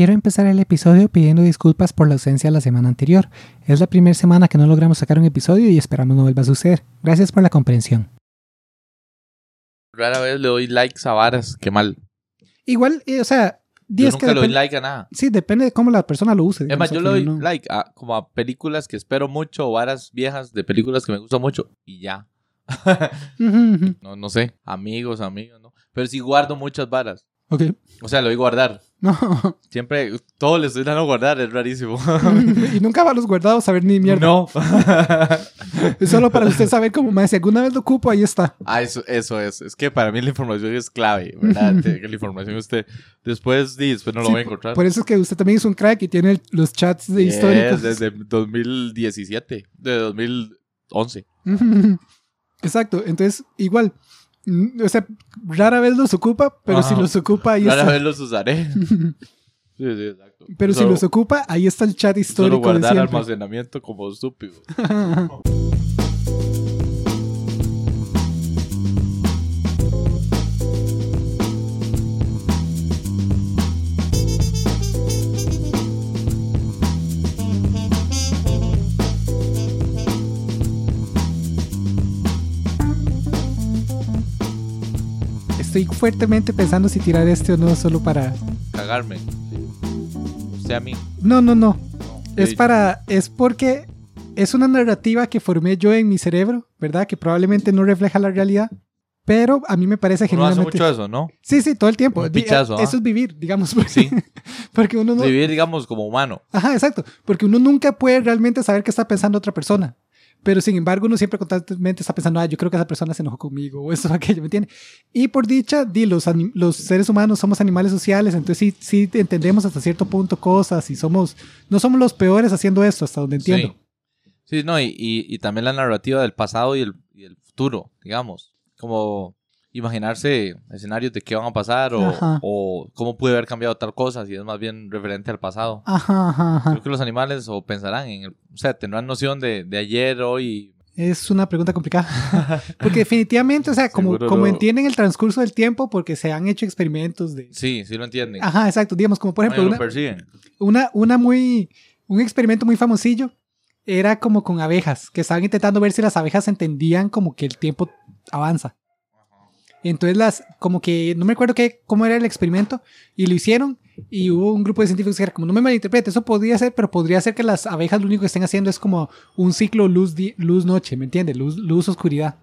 Quiero empezar el episodio pidiendo disculpas por la ausencia la semana anterior. Es la primera semana que no logramos sacar un episodio y esperamos no vuelva a suceder. Gracias por la comprensión. Rara vez le doy likes a varas, qué mal. Igual, eh, o sea, Yo días nunca que le doy like a nada. Sí, depende de cómo la persona lo use. Es más, yo le doy no- like a, como a películas que espero mucho o varas viejas de películas que me gustan mucho y ya. No, no sé, amigos, amigos, ¿no? Pero sí guardo muchas varas. Ok. O sea, lo doy guardar. No. Siempre, todo le estoy dando guardar, es rarísimo. y nunca va a los guardados a ver ni mierda. No. Es solo para usted saber cómo más. Si alguna vez lo ocupo, ahí está. ah, eso, eso es. Es que para mí la información es clave, ¿verdad? La información usted después, después no lo Sí, voy a encontrar. Por eso es que usted también es un crack y tiene los chats de Yes, históricos. desde 2017, de 2011. Exacto. Entonces, igual. O sea, rara vez los ocupa, pero Ajá. si los ocupa, ahí Rara está. vez los usaré. Sí, sí, exacto. Pero si Solo- los ocupa, ahí está el chat Solo histórico de guardar siempre. almacenamiento como estúpido. Estoy fuertemente pensando si tirar este o no, solo para. Cagarme. Usted a mí. No, no, no. No. Es Eh, para. Es porque es una narrativa que formé yo en mi cerebro, ¿verdad? Que probablemente no refleja la realidad. Pero a mí me parece Uno hace genuinamente. mucho eso, ¿no? Sí, sí, todo el tiempo. Di- pichazo, Eso ¿ah? es vivir, digamos. Porque, Sí. porque uno no. Vivir, digamos, como humano. Ajá, exacto. Porque uno nunca puede realmente saber qué está pensando otra persona. Pero sin embargo, uno siempre constantemente está pensando, ah, yo creo que esa persona se enojó conmigo o eso o aquello, ¿me entiendes? Y por dicha, di, los, los seres humanos somos animales sociales, entonces sí, sí entendemos hasta cierto punto cosas y somos, no somos los peores haciendo esto, hasta donde entiendo. Sí. Sí, no, y, y, y también la narrativa del pasado y el, y el futuro, digamos. Como imaginarse escenarios de qué van a pasar o, cómo puede haber cambiado tal cosa, si es más bien referente al pasado. Ajá, ajá, ajá. Creo que los animales o pensarán en el, o sea, tendrán noción de, de ayer, hoy. Es una pregunta complicada. porque definitivamente, o sea, como, Seguro como lo- entienden el transcurso del tiempo, porque se han hecho experimentos de... Sí, sí lo entienden. Ajá, exacto. Digamos, como por ejemplo, Bueno, una, lo persiguen. una, una muy, un experimento muy famosillo era como con abejas, que estaban intentando ver si las abejas entendían como que el tiempo avanza. Entonces las, como que, no me acuerdo qué, cómo era el experimento, y lo hicieron, y hubo un grupo de científicos que era como, no me malinterprete, eso podría ser, pero podría ser que las abejas lo único que estén haciendo es como un ciclo luz, di- luz noche, ¿me entiendes? Luz, luz oscuridad.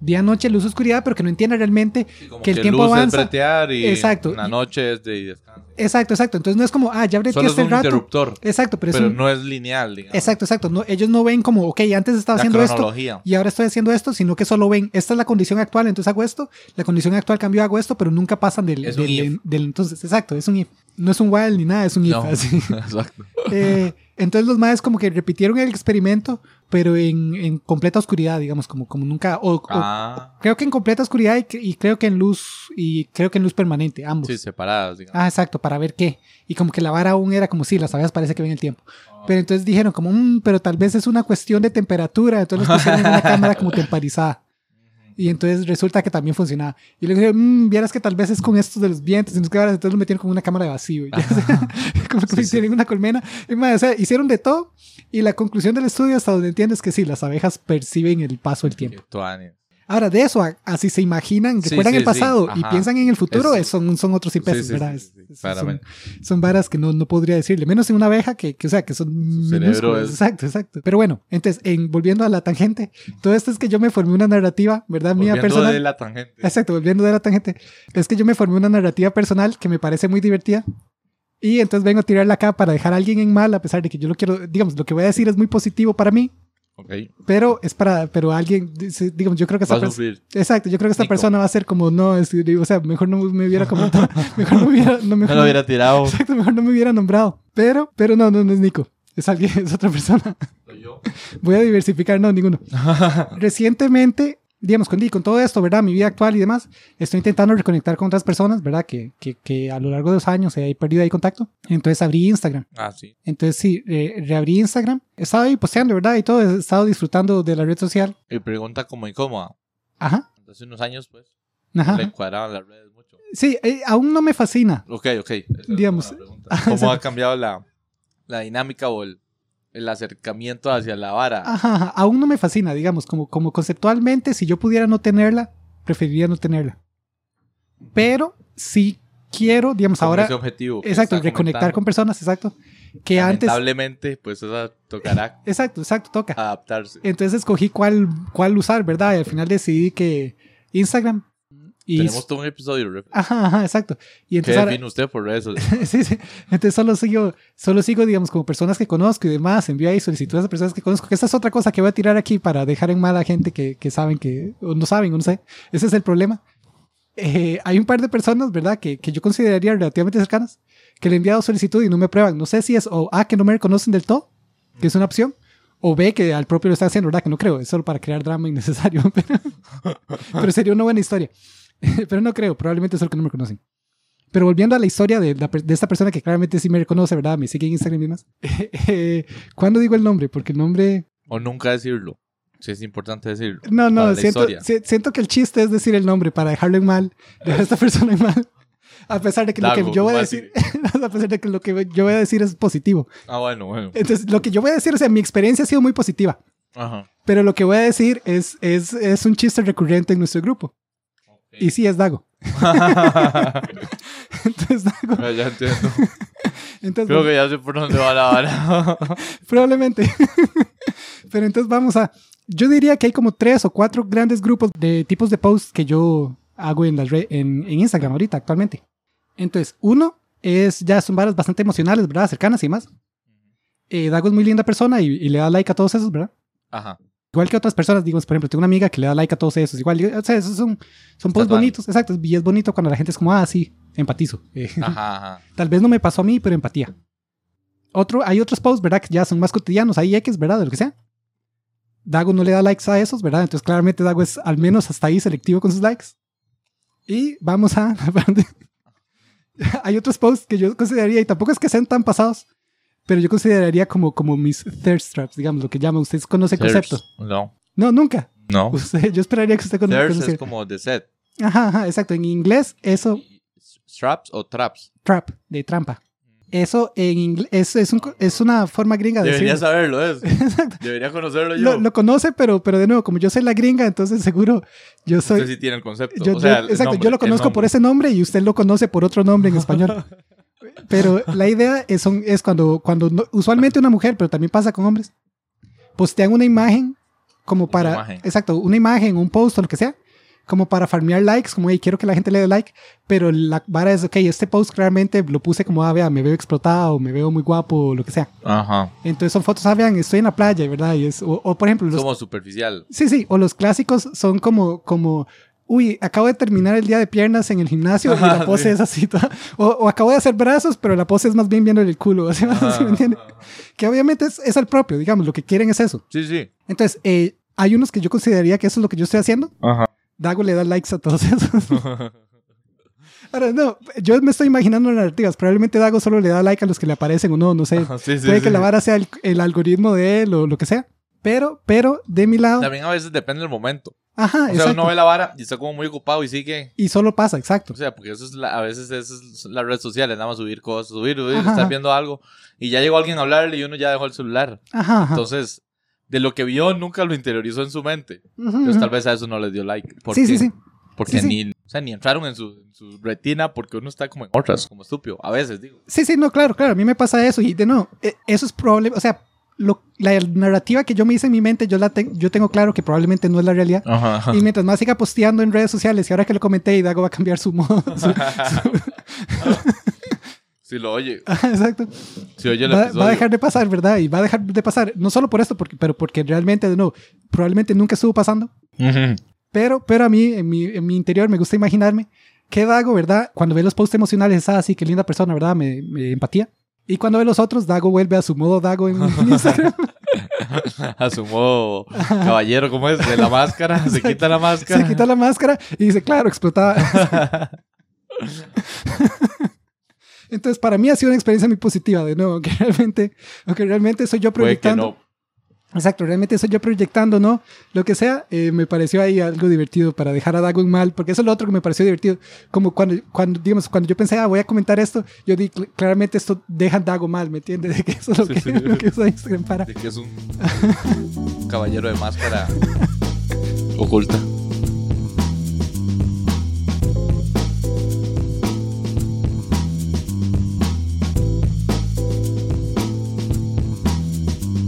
Día noche, luz oscuridad, pero que no entiendan realmente Sí, como que el tiempo luz avanza. es bretear y Exacto. la noche es de. Exacto, exacto. Entonces no es como, ah, ya breteé Solo es este un rato. interruptor, Exacto, pero, pero, es un- no es lineal, digamos. Exacto, exacto. No, ellos no ven como, ok, antes estaba La haciendo esto y ahora estoy haciendo esto, sino que solo ven, esta es la condición actual, entonces hago esto, la condición actual cambió, hago esto, pero nunca pasan del, Es del, entonces, exacto, es un if. No es un while ni nada, es un if. Así. exacto. Eh, entonces los maes como que repitieron el experimento, pero en, en completa oscuridad, digamos, como, como nunca, o, o- Ah, creo que en completa oscuridad y, y creo que en luz, y creo que en luz permanente, ambos. sí, separadas, digamos. Ah, exacto, para ver qué. Y como que la vara aún era como si las abejas parece que ven el tiempo. Ah. Pero entonces dijeron como, "Mm, pero tal vez es una cuestión de temperatura. Entonces los pusieron en una cámara como temperizada. Y entonces resulta que también funcionaba. Y le dijeron, mmm, vieras que tal vez es con estos de los vientos. Y nos quedaron, entonces lo metieron como una cámara de vacío. Como que Sí, sí. metieron una colmena. Y, mae, o sea, hicieron de todo. Y la conclusión del estudio, hasta donde entiendo, es que sí, las abejas perciben el paso del tiempo. Qué tuanis. Ahora, de eso, a, a si se imaginan, Sí, recuerdan sí, el pasado sí, y piensan en el futuro, Es- son, son otros 100 Sí, pesos, sí, ¿verdad? sí, Es- sí. Son, son varas que no, no podría decirle, menos en una abeja que, que, o sea, que son minúsculas. es- Exacto, exacto. Pero bueno, entonces, en, volviendo a la tangente, todo esto es que yo me formé una narrativa, ¿verdad? Mía Volviendo personal. de la tangente. Exacto, volviendo de la tangente. Es que yo me formé una narrativa personal que me parece muy divertida. Y entonces vengo a tirarla acá para dejar a alguien en mal, a pesar de que yo lo quiero, digamos, lo que voy a decir es muy positivo para mí, Pero es para, pero alguien, digamos, yo creo que esa Va a persona... Exacto, yo creo que esta Nico. persona va a ser como, no, es- o sea, mejor no me hubiera comentado, mejor no me hubiera, no, mejor Me lo hubiera tirado. exacto, mejor no me hubiera nombrado. Pero, pero no, no, no es Nico, es alguien, es otra persona. Soy yo. Voy a diversificar, no, ninguno. Recientemente, digamos, con, con todo esto, ¿verdad? Mi vida actual y demás, estoy intentando reconectar con otras personas, ¿verdad? Que, que, que a lo largo de los años he perdido ahí contacto. Entonces abrí Instagram. Ah, sí. Entonces sí, eh, reabrí Instagram. He estado ahí posteando, ¿verdad? Y todo, he estado disfrutando de la red social. Y pregunta como incómoda. Ajá. Hace unos años, pues, Ajá. le cuadraban las redes mucho. Sí, eh, aún no me fascina. Ok, ok. Esa es Digamos. ¿Cómo ha cambiado la, la dinámica o el, el acercamiento hacia la vara? Ajá, ajá, aún no me fascina, digamos, como, como conceptualmente, si yo pudiera no tenerla, preferiría no tenerla. Pero sí quiero, digamos, ahora, ese objetivo. exacto, reconectar con personas, exacto, que antes, Lamentablemente, pues esa tocará exacto, exacto, toca. adaptarse. Entonces escogí cuál, cuál usar, ¿verdad? Y al final decidí que Instagram. Y Tenemos todo un episodio. Rep. Ajá, ajá, exacto. Y ¿Qué entonces ahora- define usted por eso? sí, sí. Entonces solo sigo, solo sigo, digamos, como personas que conozco y demás, envío ahí solicitudes de personas que conozco, que esta es otra cosa que voy a tirar aquí para dejar en mal a gente que, que saben que, o no saben, o no sé. Ese es el problema. Eh, hay un par de personas, ¿verdad?, que, que yo consideraría relativamente cercanas, que le he enviado solicitud y no me prueban. No sé si es o A, que no me reconocen del todo, que es una opción, o B, que al propio lo están haciendo, ¿verdad? Que no creo, es solo para crear drama innecesario, pero, pero sería una buena historia. pero no creo, probablemente es solo que no me conocen. Pero volviendo a la historia de, la de esta persona que claramente sí me reconoce, ¿verdad? Me sigue en Instagram y demás. Eh, ¿Cuándo digo el nombre? Porque el nombre... O nunca decirlo. Si es importante decirlo. No, no, siento, si- siento que el chiste es decir el nombre para dejarlo en mal, dejar a esta persona en mal. A pesar de que lo que yo voy a decir, a pesar de que lo que yo voy a decir es positivo. Ah, bueno, bueno. Entonces, lo que yo voy a decir, o sea, mi experiencia ha sido muy positiva, Ajá. pero lo que voy a decir es, es, es un chiste recurrente en nuestro grupo. Y sí, es Dago. Entonces, Dago. Ah, ya entiendo. Entonces, Creo que ya sé por dónde va la vara. Probablemente. Pero entonces vamos a. Yo diría que hay como tres o cuatro grandes grupos de tipos de posts que yo hago en, las re- en, en Instagram ahorita, actualmente. Entonces, uno es ya son varas bastante emocionales, ¿verdad? Cercanas y más. Eh, Dago es muy linda persona y, y le da like a todos esos, ¿verdad? Ajá. Igual que otras personas, digo, por ejemplo, tengo una amiga que le da like a todos esos. Igual, o sea, esos son, son posts bonitos, exacto. Y es bonito cuando la gente es como, ah, sí, empatizo. Eh, Ajá, ajá. Tal vez no me pasó a mí, pero empatía. Otro, hay otros posts, ¿verdad? Que ya son más cotidianos. Hay X, ¿verdad? De lo que sea. Dago no le da likes a esos, ¿verdad? Entonces, claramente, Dago es al menos hasta ahí selectivo con sus likes. Y vamos a. hay otros posts que yo consideraría, y tampoco es que sean tan pasados, pero yo consideraría como, como mis thirst traps, digamos, lo que llaman. Ustedes conocen el concepto. No. No, nunca. No. Usted- yo esperaría que usted cono- Thirst conociera. es como de set. Ajá, ajá, exacto. En inglés, eso Straps o traps. trap, de trampa. Eso en inglés es, es, un es una forma gringa de Debería decirlo. saberlo, es. Exacto. Debería conocerlo yo. Lo, lo conoce, pero, pero de nuevo, como yo soy la gringa, entonces seguro yo soy. Usted sí tiene el concepto. yo- o sea, yo- el exacto, nombre, yo lo conozco por ese nombre y usted lo conoce por otro nombre en español. pero la idea es, son- es cuando, cuando no- usualmente una mujer, pero también pasa con hombres, postean una imagen como para. imagen. Exacto, una imagen, un post o lo que sea, como para farmear likes, como, hey, quiero que la gente le dé like, pero la vara es, ok, este post claramente lo puse como, ah, vea, me veo explotado, me veo muy guapo, o lo que sea. Ajá. Entonces son fotos, ah, vean, estoy en la playa, ¿verdad? Y es, o, o, por ejemplo, los, como superficial. sí, sí, o los clásicos son como, como, uy, acabo de terminar el día de piernas en el gimnasio y la Ajá, pose sí. es así, toda- o, o acabo de hacer brazos, pero la pose es más bien viendo el culo, ¿sí, ¿Sí me entiende? Que obviamente es, es el propio, digamos, lo que quieren es eso. Sí, sí. Entonces, eh, hay unos que yo consideraría que eso es lo que yo estoy haciendo. Ajá. Dago le da likes a todos esos. Ahora, no, yo me estoy imaginando narrativas. Probablemente Dago solo le da like a los que le aparecen o no, no sé. sí, sí, Puede sí. que la vara sea el, el algoritmo de él o lo que sea. Pero, pero, de mi lado. También a veces depende del momento. Ajá, O sea, exacto. uno ve la vara y está como muy ocupado y sigue. Y solo pasa, exacto. O sea, porque eso es la- a veces eso es la red social, nada más subir cosas, subir, subir, Ajá, estar ajá. viendo algo y ya llegó alguien a hablarle y uno ya dejó el celular. Ajá, ajá. Entonces, de lo que vio nunca lo interiorizó en su mente. Ujú, Entonces ujú. tal vez a eso no le dio like. ¿Por Sí, qué? sí, sí. Porque Sí, sí. ni, o sea, ni entraron en su, en su retina porque uno está como en otras, como estúpido. A veces, digo. Sí, sí, no, claro, claro. A mí me pasa eso. Y de nuevo, eh, eso es probable. O sea, lo- la narrativa que yo me hice en mi mente, yo, la te- yo tengo claro que probablemente no es la realidad. Ajá. Y mientras más siga posteando en redes sociales, y ahora que lo comenté, y Dago va a cambiar su modo. su- Si lo oye, Ajá, Exacto. si oye el Va, episodio. va a dejar de pasar, ¿verdad? Y va a dejar de pasar, no solo por esto, porque, pero porque realmente, de nuevo, probablemente nunca estuvo pasando. Pero, pero a mí, en mi, en mi interior, me gusta imaginarme qué Dago, ¿verdad? Cuando ve los posts emocionales, es así, qué linda persona, ¿verdad? Me, me empatía. Y cuando ve los otros, Dago vuelve a su modo Dago en, Instagram. A su modo caballero, como es? De la máscara, se quita la máscara. Se quita la máscara y dice, claro, explotaba. Entonces, para mí ha sido una experiencia muy positiva, de nuevo, que realmente, aunque realmente soy yo que proyectando. Exacto, realmente eso yo proyectando, ¿no? Lo que sea, eh, me pareció ahí algo divertido para dejar a Dagon mal, porque eso es lo otro que me pareció divertido. Como cuando, cuando digamos, cuando yo pensé, ah, voy a comentar esto, yo di claramente esto deja a Dagon mal, ¿me entiendes? De que eso es lo Sí, que, sí. lo que usa Instagram para. De que es un caballero de máscara oculta.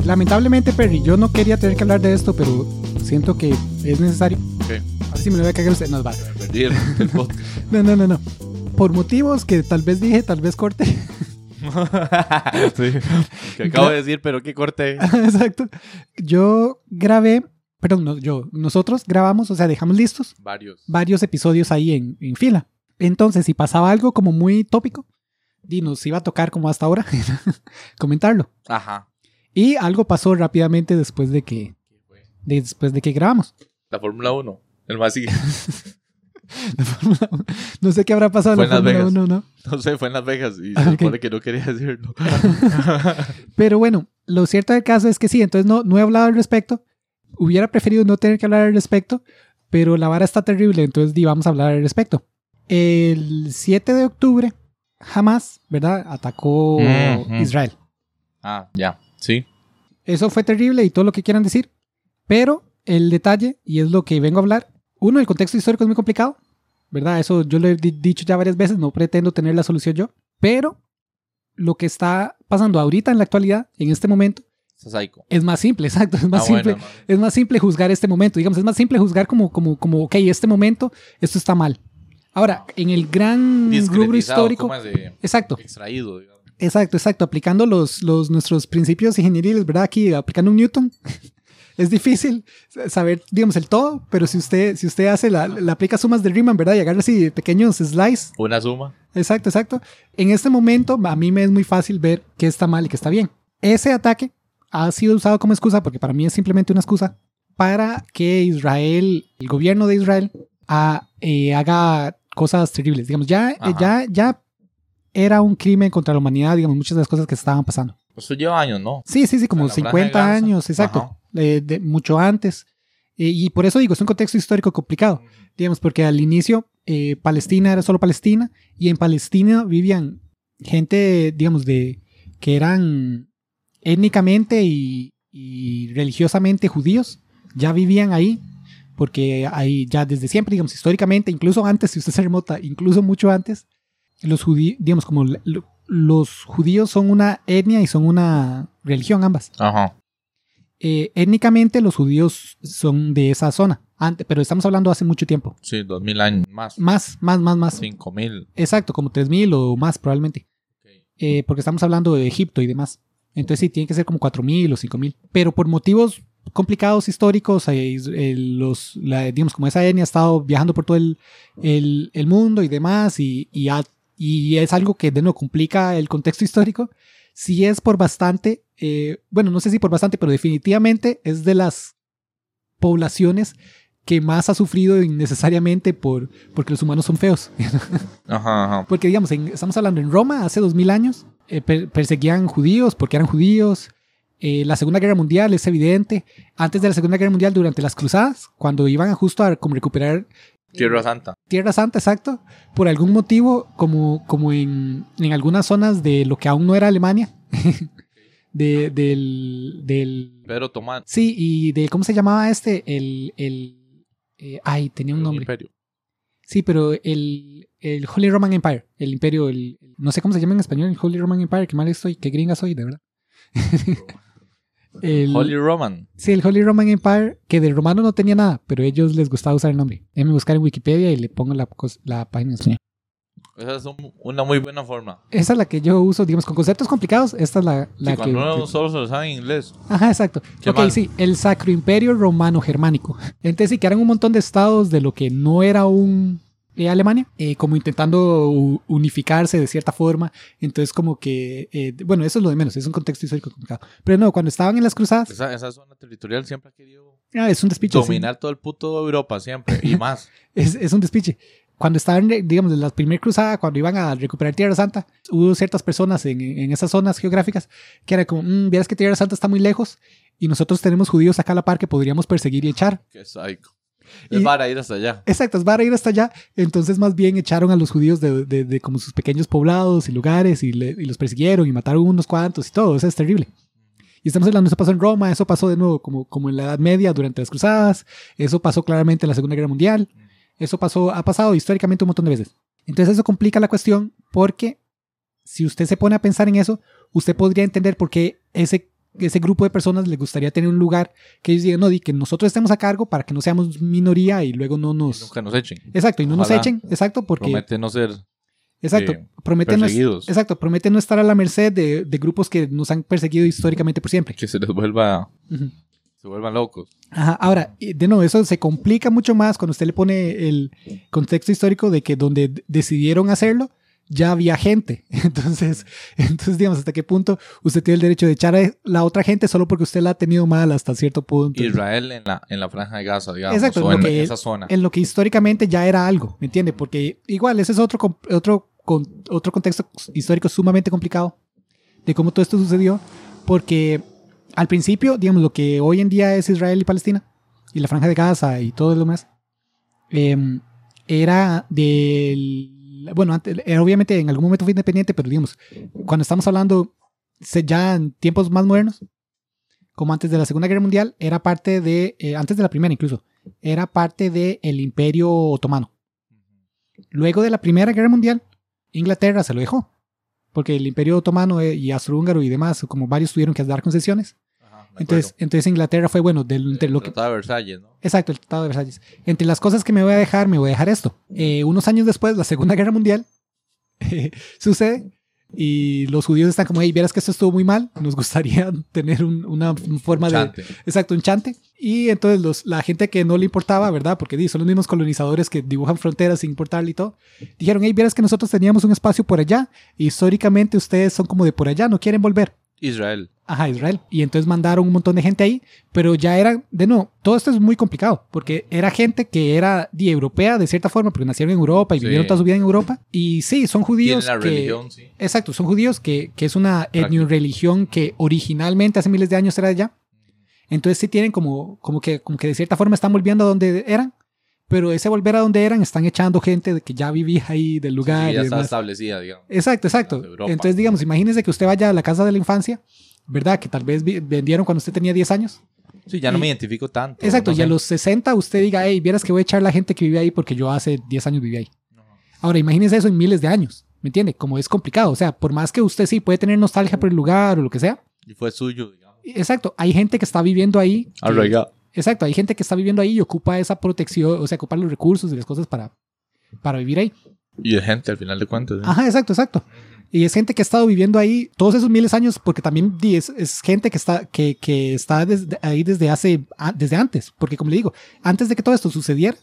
Lamentablemente, Perry, yo no quería tener que hablar de esto, pero siento que es necesario. Ok, A ver si me lo voy a cagar usted. Nos va. me perdí el, el podcast. No, no, no, no. Por motivos que tal vez dije, tal vez corte. sí. Que acabo de decir, pero qué corte. Exacto. Yo grabé, perdón, no, yo, nosotros grabamos, o sea, dejamos listos Varios. varios episodios ahí en, en fila. Entonces, si pasaba algo como muy tópico, y nos iba a tocar como hasta ahora comentarlo. Ajá. Y algo pasó rápidamente después de que, de- después de que grabamos. La Fórmula 1. El más sigue. La Fórmula 1. No sé qué habrá pasado Fue en la Fórmula Vegas. 1, ¿no? No sé, fue en Las Vegas y Ah, se supone que no quería decirlo. Pero bueno, lo cierto del caso es que sí, entonces no, no he hablado al respecto. Hubiera preferido no tener que hablar al respecto, pero la vara está terrible, entonces di, vamos a hablar al respecto. El 7 de octubre, Hamas, ¿verdad? Atacó Ujú. Israel. ah, ya. Sí. Eso fue terrible y todo lo que quieran decir, pero el detalle, y es lo que vengo a hablar, uno, el contexto histórico es muy complicado, ¿verdad? Eso yo lo he di- dicho ya varias veces, no pretendo tener la solución yo, pero lo que está pasando ahorita en la actualidad, en este momento, es más simple, exacto, es más Ah, simple. bueno, no. Es más simple juzgar este momento, digamos, es más simple juzgar como, como, como, ok, este momento, esto está mal. Ahora, en el gran rubro histórico, ¿cómo es de exacto, extraído, digamos. Exacto, exacto, aplicando los, los, nuestros principios ingenieriles, ¿verdad? Aquí, aplicando un Newton, es difícil saber, digamos, el todo, pero si usted, si usted hace la, la aplica sumas de Riemann, ¿verdad? Y agarra así pequeños slices, Una suma. Exacto, exacto. En este momento, a mí me es muy fácil ver qué está mal y qué está bien. Ese ataque ha sido usado como excusa, porque para mí es simplemente una excusa, para que Israel, el gobierno de Israel, eh, haga cosas terribles. Digamos, ya, eh, Ajá. ya, ya era un crimen contra la humanidad, digamos, muchas de las cosas que estaban pasando. Eso lleva años, ¿no? Sí, sí, sí, como O sea, la franja de 50 Gaza. años, exacto. Eh, de- mucho antes. Eh, y por eso digo, es un contexto histórico complicado digamos, porque al inicio eh, Palestina era solo Palestina y en Palestina vivían gente, digamos, de que eran étnicamente y, y religiosamente judíos, ya vivían ahí, porque ahí ya desde siempre, digamos, históricamente, incluso antes, si usted se remota, incluso mucho antes, los judíos, digamos, como lo- los judíos son una etnia y son una religión ambas. Ajá. Eh, étnicamente los judíos son de esa zona, antes, pero estamos hablando hace mucho tiempo. Sí, dos mil años más. Más, más, más, más. Cinco mil. Exacto, como 3.000 o más probablemente. Eh, porque estamos hablando de Egipto y demás. Entonces sí, tiene que ser como 4.000 o 5.000. Pero por motivos complicados históricos, eh, eh, los, la- digamos, como esa etnia ha estado viajando por todo el, el- el mundo y demás, y, y, ha- y es algo que de nuevo complica el contexto histórico, sí es por bastante, eh, bueno, no sé si por bastante, pero definitivamente es de las poblaciones que más ha sufrido innecesariamente por, porque los humanos son feos. Ajá, ajá. Porque, digamos, en- estamos hablando en Roma hace dos mil años, eh, per- perseguían judíos porque eran judíos. Eh, la Segunda Guerra Mundial es evidente. Antes de la Segunda Guerra Mundial, durante las cruzadas, cuando iban a justo a como recuperar Tierra Santa. Tierra Santa, exacto, por algún motivo, como, como en, en algunas zonas de lo que aún no era Alemania, de, del, del... Pero toman Sí, y de, ¿cómo se llamaba este? El... el eh, ay, tenía un un nombre. imperio. Sí, pero el, el Holy Roman Empire, el imperio, el, el- no sé cómo se llama en español, el Holy Roman Empire, qué mal estoy, qué gringa soy, de verdad. El- Holy Roman. Sí, el Holy Roman Empire, que de romano no tenía nada, pero a ellos les gustaba usar el nombre. Déjenme buscar en Wikipedia y le pongo la, la página en español. Esa es un- una muy buena forma. Esa es la que yo uso, digamos, con conceptos complicados, esta es la, la Sí, que... cuando uno solo se lo sabe en inglés. Ajá, exacto. Qué ok, mal. sí, el Sacro Imperio Romano Germánico. Entonces sí, que eran un montón de estados de lo que no era un eh, Alemania, eh, como intentando unificarse de cierta forma. Entonces como que, eh, bueno, eso es lo de menos, es un contexto histórico complicado. Pero no, cuando estaban en las cruzadas, Esa, esa zona territorial siempre ha querido ah, es un despiche. sí. dominar todo el puto Europa, siempre. Y más. Es, es un despiche. cuando estaban, digamos, en la primera cruzada, cuando iban a recuperar Tierra Santa, hubo ciertas personas en, en esas zonas geográficas que era como, mmm, vieras que Tierra Santa está muy lejos y nosotros tenemos judíos acá a la par que podríamos perseguir y echar. Qué psycho. Es Y- para ir hasta allá. Exacto, es para ir hasta allá. Entonces, más bien echaron a los judíos de, de- de como sus pequeños poblados y lugares y, le- y los persiguieron y mataron unos cuantos y todo. O sea, es terrible. Y estamos hablando, eso pasó en Roma, eso pasó de nuevo como, como en la Edad Media durante las Cruzadas, eso pasó claramente en la Segunda Guerra Mundial, eso pasó, ha pasado históricamente un montón de veces. Entonces, eso complica la cuestión porque si usted se pone a pensar en eso, usted podría entender por qué ese, ese grupo de personas le gustaría tener un lugar que ellos digan, no, di que nosotros estemos a cargo para que no seamos minoría y luego no Y nos... nunca nos echen. Exacto, y no nos echen, exacto, porque... Promete no ser exacto, eh, promete no, exacto, promete no estar a la merced de, de grupos que nos han perseguido históricamente por siempre. que se les vuelva, se vuelvan locos. Ajá, ahora, de nuevo, eso se complica mucho más cuando usted le pone el contexto histórico de que donde decidieron hacerlo, ya había gente. Entonces, entonces, digamos, hasta qué punto usted tiene el derecho de echar a la otra gente solo porque usted la ha tenido mal hasta cierto punto. Israel en la, en la franja de Gaza, digamos, Exacto, o lo en que- esa zona. en lo que históricamente ya era algo, ¿me entiende? Porque igual ese es otro, otro, con, otro contexto histórico sumamente complicado de cómo todo esto sucedió, porque al principio, digamos, lo que hoy en día es Israel y Palestina, y la franja de Gaza y todo lo demás, em, era del... Bueno, antes, era obviamente en algún momento fue independiente, pero digamos, cuando estamos hablando ya en tiempos más modernos, como antes de la Segunda Guerra Mundial, era parte de, eh, antes de la Primera incluso, era parte del Imperio Otomano. Luego de la Primera Guerra Mundial, Inglaterra se lo dejó, porque el Imperio Otomano eh, y Austrohúngaro y demás, como varios tuvieron que dar concesiones. Entonces, entonces Inglaterra fue bueno, del, entre El lo que, Tratado de Versalles, ¿no? exacto, el Tratado de Versalles. Entre las cosas que me voy a dejar, me voy a dejar esto. Eh, unos años después, la Segunda Guerra Mundial sucede y los judíos están como, hey, vieras que esto estuvo muy mal, nos gustaría tener un- una forma de. Exacto, un chante. Y entonces los, la gente que no le importaba, ¿verdad? Porque di, son los mismos colonizadores que dibujan fronteras sin importarle y todo. Dijeron, hey, vieras que nosotros teníamos un espacio por allá. Y históricamente ustedes son como de por allá, no quieren volver. Israel. Ajá, Israel. Y entonces mandaron un montón de gente ahí, pero ya era, de nuevo, todo esto es muy complicado, porque era gente que era di, europea de cierta forma, porque nacieron en Europa y Sí. vivieron toda su vida en Europa. Y sí, son judíos. Tienen la que, religión, sí. Exacto, son judíos que, que es una etnioreligión que originalmente hace miles de años era de allá. Entonces sí tienen como, como, que, como que de cierta forma están volviendo a donde eran, pero ese volver a donde eran están echando gente de que ya vivía ahí del lugar. Sí, y ya está demás. establecida, digamos. Exacto, exacto. Europa. Entonces digamos, imagínese que usted vaya a la casa de la infancia, ¿verdad? Que tal vez vendieron cuando usted tenía 10 años. Sí, ya no Y- me identifico tanto. Exacto, no y a sé. los 60 usted diga, hey, vieras que voy a echar la gente que vive ahí porque yo hace 10 años viví ahí. Ahora, imagínese eso en miles de años, ¿me entiende? Como es complicado, o sea, por más que usted sí puede tener nostalgia por el lugar o lo que sea, Y fue suyo, digamos. Exacto, hay gente que está viviendo ahí. que-. Exacto, hay gente que está viviendo ahí y ocupa esa protección, o sea, ocupa los recursos y las cosas para, para vivir ahí. Y de gente, al final de cuentas. ¿eh? Ajá, exacto, exacto. Y es gente que ha estado viviendo ahí todos esos miles de años, porque también es, es gente que está, que, que está desde, ahí desde hace, desde antes, porque como le digo, antes de que todo esto sucediera,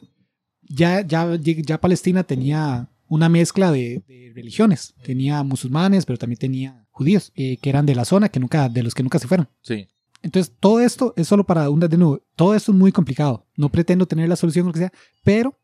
ya, ya, ya Palestina tenía una mezcla de, de religiones. Tenía musulmanes, pero también tenía judíos, eh, que eran de la zona, que nunca, de los que nunca se fueron. Sí. Entonces, todo esto es solo para un de nuevo. Todo esto es muy complicado. No pretendo tener la solución o lo que sea, pero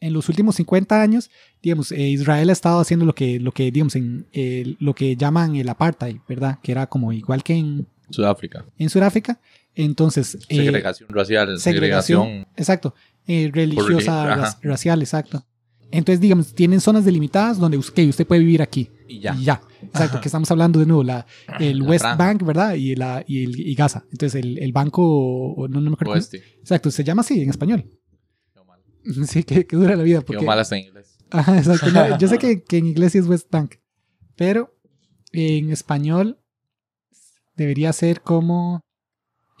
en los últimos 50 años, digamos, eh, Israel ha estado haciendo lo que, lo que digamos, en eh, lo que llaman el apartheid, ¿verdad? Que era como igual que en, Sudáfrica. en Sudáfrica. Entonces, eh, Segregación racial. segregación, Segregación. exacto, eh, religiosa, racial, exacto. Entonces, digamos, tienen zonas delimitadas donde usted puede vivir aquí. Y ya. Y ya. Exacto, que estamos hablando de nuevo, la, el La West franja. Bank, ¿verdad? Y, la, y, el, y Gaza. Entonces, el, el banco, no, no me acuerdo. Oeste. Exacto, se llama así en español. Quedó mal. Sí, que, que dura la vida. Porque, mal hasta en inglés. Ajá, exacto. No, yo sé que, que en inglés sí es West Bank, pero en español debería ser como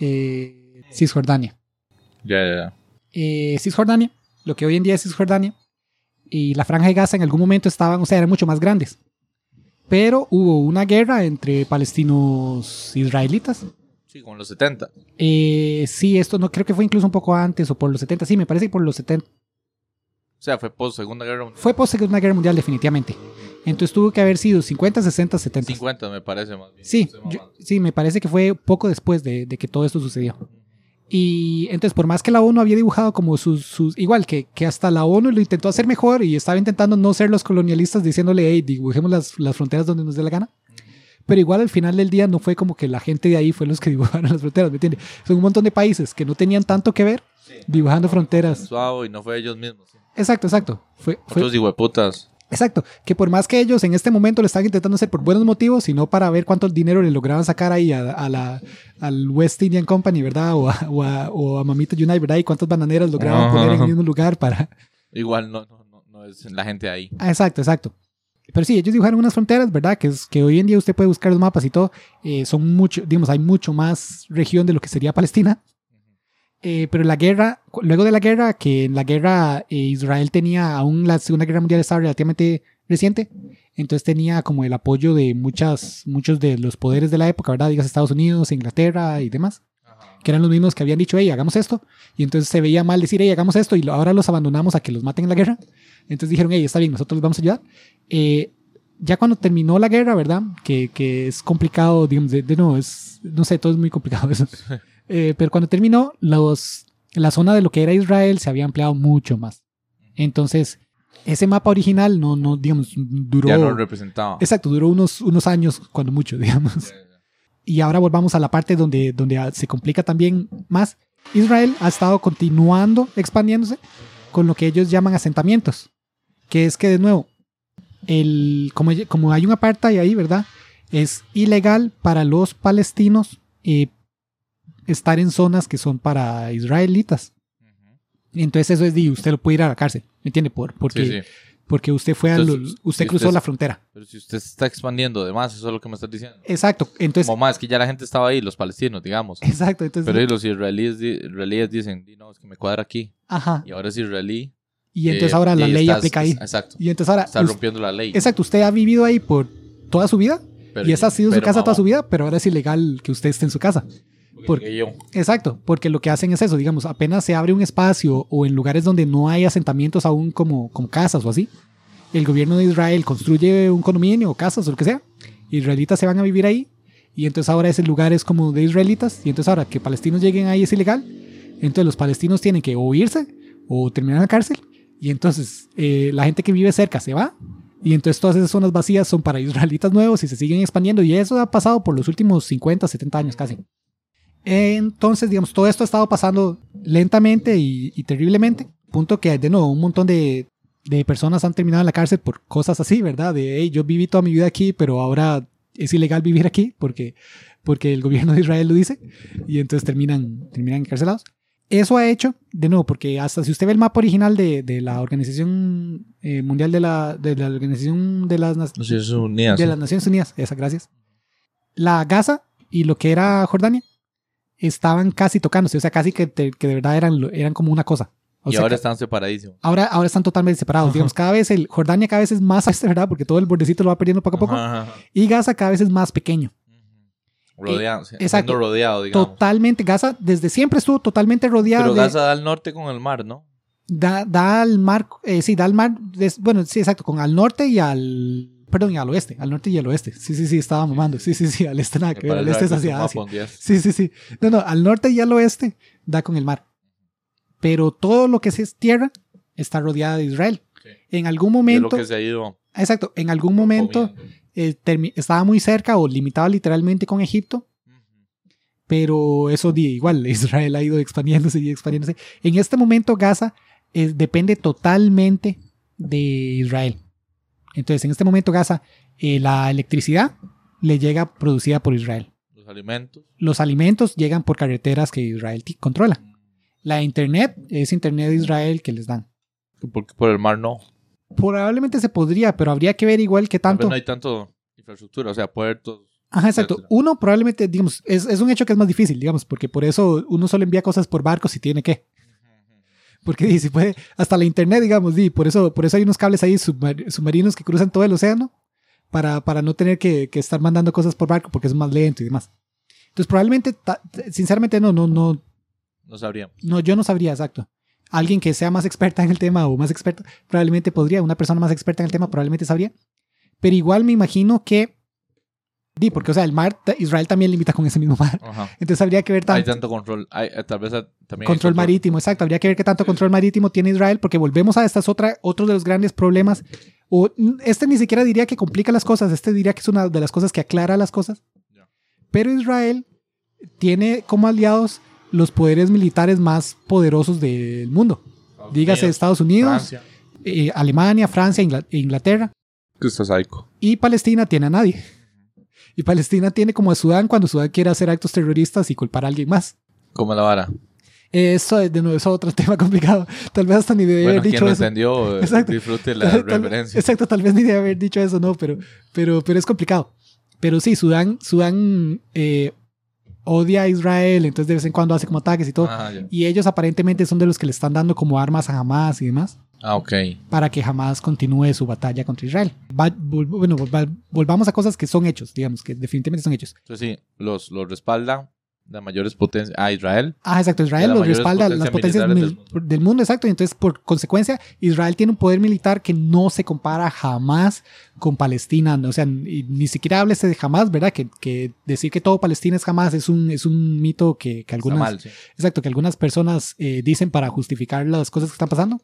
eh, Cisjordania. Ya, ya, ya. Eh, Cisjordania, lo que hoy en día es Cisjordania, y la franja de Gaza en algún momento estaban, o sea, eran mucho más grandes. Pero hubo una guerra entre palestinos israelitas. Sí, como en los 70. Eh, sí, esto no creo que fue incluso un poco antes o por los 70. Sí, me parece que por los 70. O sea, fue post Segunda Guerra Mundial. Fue post Segunda Guerra Mundial, definitivamente. Entonces tuvo que haber sido 50, 60, 70. 50 me parece más bien. Sí, yo- sí, me parece que fue poco después de, de que todo esto sucedió. Y entonces, por más que la ONU había dibujado como sus, sus igual que, que hasta la ONU lo intentó hacer mejor y estaba intentando no ser los colonialistas diciéndole, hey, dibujemos las, las fronteras donde nos dé la gana. Pero igual al final del día no fue como que la gente de ahí fue los que dibujaron las fronteras, ¿me entiendes? Son un montón de países que no tenían tanto que ver dibujando fronteras. Suave y no fue ellos mismos. sí. Exacto, exacto. Fue, fue, Otros. Exacto, que por más que ellos en este momento lo están intentando hacer por buenos motivos, sino para ver cuánto dinero le lograban sacar ahí a, a la, al West Indian Company, ¿verdad? O a, o a, o a Mamita United, ¿verdad? Y cuántas bananeras lograban poner en el mismo lugar para... Igual no, no, no, no es la gente ahí. Ah, exacto, exacto. Pero sí, ellos dibujaron unas fronteras, ¿verdad? Que, es, que hoy en día usted puede buscar los mapas y todo. eh, son mucho, digamos, hay mucho más región de lo que sería Palestina. Eh, pero la guerra, luego de la guerra, que en la guerra eh, Israel tenía, aún la Segunda Guerra Mundial estaba relativamente reciente, entonces tenía como el apoyo de muchas, muchos de los poderes de la época, ¿verdad? Digas Estados Unidos, Inglaterra y demás, que eran los mismos que habían dicho, hey, hagamos esto, y entonces se veía mal decir, hey, hagamos esto, y ahora los abandonamos a que los maten en la guerra. Entonces dijeron, hey, está bien, nosotros les vamos a ayudar. Eh, ya cuando terminó la guerra, ¿verdad? Que, que es complicado, digamos, de, de no, es, no sé, todo es muy complicado eso. Eh, pero cuando terminó, los, la zona de lo que era Israel se había ampliado mucho más. Entonces, ese mapa original no, no digamos, duró... Ya no representaba. exacto, duró unos, unos años, cuando mucho, digamos. Y ahora volvamos a la parte donde, donde ah, se complica también más. Israel ha estado continuando expandiéndose con lo que ellos llaman asentamientos, que es que de nuevo, el, como, como hay un apartheid ahí, ¿verdad? Es ilegal para los palestinos eh, estar en zonas que son para israelitas. Entonces eso es de usted lo puede ir a la cárcel, ¿me entiende? Por, porque, Sí, sí. porque usted fue a Entonces, lo- usted si cruzó usted- la frontera. Pero si usted se está expandiendo de más, eso es lo que me estás diciendo. Exacto, entonces, Como más, que ya la gente estaba ahí, los palestinos, digamos. exacto, entonces, Pero ahí los israelíes, israelíes dicen, "Di, no, es que me cuadra aquí. ajá. Y ahora es israelí. Y entonces eh, ahora la y ley estás- aplica ahí. Exacto. Y entonces ahora, Está rompiendo la ley. exacto, usted ha vivido ahí por toda su vida Pero- y esa ha sido su casa toda su vida, pero ahora es ilegal que usted esté en su casa. Porque yo. Exacto, porque lo que hacen es eso, digamos, apenas se abre un espacio o en lugares donde no hay asentamientos aún como, como casas o así, el gobierno de Israel construye un condominio o casas o lo que sea, israelitas se van a vivir ahí y entonces ahora ese lugar es como de israelitas y entonces ahora que palestinos lleguen ahí es ilegal, entonces los palestinos tienen que o irse o terminar en la cárcel y entonces eh, la gente que vive cerca se va y entonces todas esas zonas vacías son para israelitas nuevos y se siguen expandiendo y eso ha pasado por los últimos 50, 70 años casi. Entonces, digamos, todo esto ha estado pasando lentamente y, y terriblemente. Punto que, de nuevo, un montón de, de personas han terminado en la cárcel por cosas así, ¿verdad? De, hey, yo viví toda mi vida aquí, pero ahora es ilegal vivir aquí porque, porque el gobierno de Israel lo dice. Y entonces terminan, terminan encarcelados. Eso ha hecho, de nuevo, porque hasta si usted ve el mapa original de, de la Organización eh, Mundial de la, de la Organización de las, Naciones Unidas. de las Naciones Unidas, esa, gracias. La Gaza y lo que era Jordania estaban casi tocándose, o sea, casi que, te- que de verdad eran, eran como una cosa. O y sea, ahora están separadísimos. ahora, ahora están totalmente separados. Digamos, cada vez el Jordania cada vez es más este, ¿verdad? Porque todo el bordecito lo va perdiendo poco a poco. Ajá, ajá. Y Gaza cada vez es más pequeño. Rodeado. sí, exacto. rodeado, digamos. Totalmente, Gaza desde siempre estuvo totalmente rodeado. Pero de- Gaza da al norte con el mar, ¿no? da, da al mar, eh, sí, da al mar, des- bueno, sí, exacto, con al norte y al, perdón, al oeste, al norte y al oeste. Sí, sí, sí, estaba mamando. Sí, sí, sí, al este nada que ver, al este es hacia Asia. Sí, sí, sí. No, no, al norte y al oeste da con el mar. Pero todo lo que es tierra está rodeada de Israel. Sí. En algún Y es lo momento, que se ha ido exacto, en algún momento eh, estaba muy cerca o limitaba literalmente con Egipto, pero eso di, igual, Israel ha ido expandiéndose y expandiéndose. En este momento Gaza eh, depende totalmente de Israel. Entonces, en este momento Gaza, eh, la electricidad le llega producida por Israel. Los alimentos. Los alimentos llegan por carreteras que Israel controla. La internet es internet de Israel que les dan. Porque por el mar no. Probablemente se podría, pero habría que ver igual que tanto. no hay tanto infraestructura, o sea, puertos. Ajá, exacto. Uno probablemente, digamos, es, es un hecho que es más difícil, digamos, porque por eso uno solo envía cosas por barco si tiene que. Porque si puede, hasta la internet, digamos, di, por eso, por eso hay unos cables ahí submar- submarinos que cruzan todo el océano para, para no tener que, que estar mandando cosas por barco porque es más lento y demás. Entonces, probablemente, ta- sinceramente, no, no, no, No sabríamos. no, yo no sabría exacto. Alguien que sea más experta en el tema o más experto, probablemente podría. Una persona más experta en el tema probablemente sabría. Pero igual me imagino que Di, porque, o sea, el mar, Israel también limita con ese mismo mar. Ajá. Entonces habría que ver Hay tanto. tanto control. Hay, eh, tal vez eh, también. hay Control marítimo, exacto. Habría que ver qué tanto control marítimo tiene Israel, porque volvemos a esta es otra, otro de los grandes problemas. O, este ni siquiera diría que complica las cosas, este diría que es una de las cosas que aclara las cosas. Pero Israel tiene como aliados los poderes militares más poderosos del mundo. Estados Dígase Unidos, Estados Unidos, Francia. eh, Alemania, Francia, Ingla- Inglaterra. Que está psycho. Y Palestina tiene a nadie. Y Palestina tiene como a Sudán cuando Sudán quiere hacer actos terroristas y culpar a alguien más. Como la vara. Eso, de nuevo, es otro tema complicado. Tal vez hasta ni Bueno, haber quien dicho lo eso. entendió, eh, Exacto. disfrute la Tal- referencia. Exacto, tal vez ni debía haber dicho eso, no, pero, pero, pero es complicado. Pero sí, Sudán, Sudán eh, odia a Israel, entonces de vez en cuando hace como ataques y todo. Ah. Y ellos aparentemente son de los que le están dando como armas a Hamas y demás Ah, ok. para que Hamas continúe su batalla contra Israel. Va- vol- bueno, vol- volvamos a cosas que son hechos, digamos, que definitivamente son hechos. Entonces sí, los, los respaldan las mayores potencias. Ah, Israel. Ah, exacto. Israel los respalda las potencias mil- del del mundo. exacto. Y entonces, por consecuencia, Israel tiene un poder militar que no se compara jamás con Palestina. O sea, ni, ni siquiera háblese de jamás, ¿verdad? Que, que decir que todo Palestina es jamás es un, es un mito que, que algunas, mal, sí. exacto, que algunas personas eh, dicen para justificar las cosas que están pasando,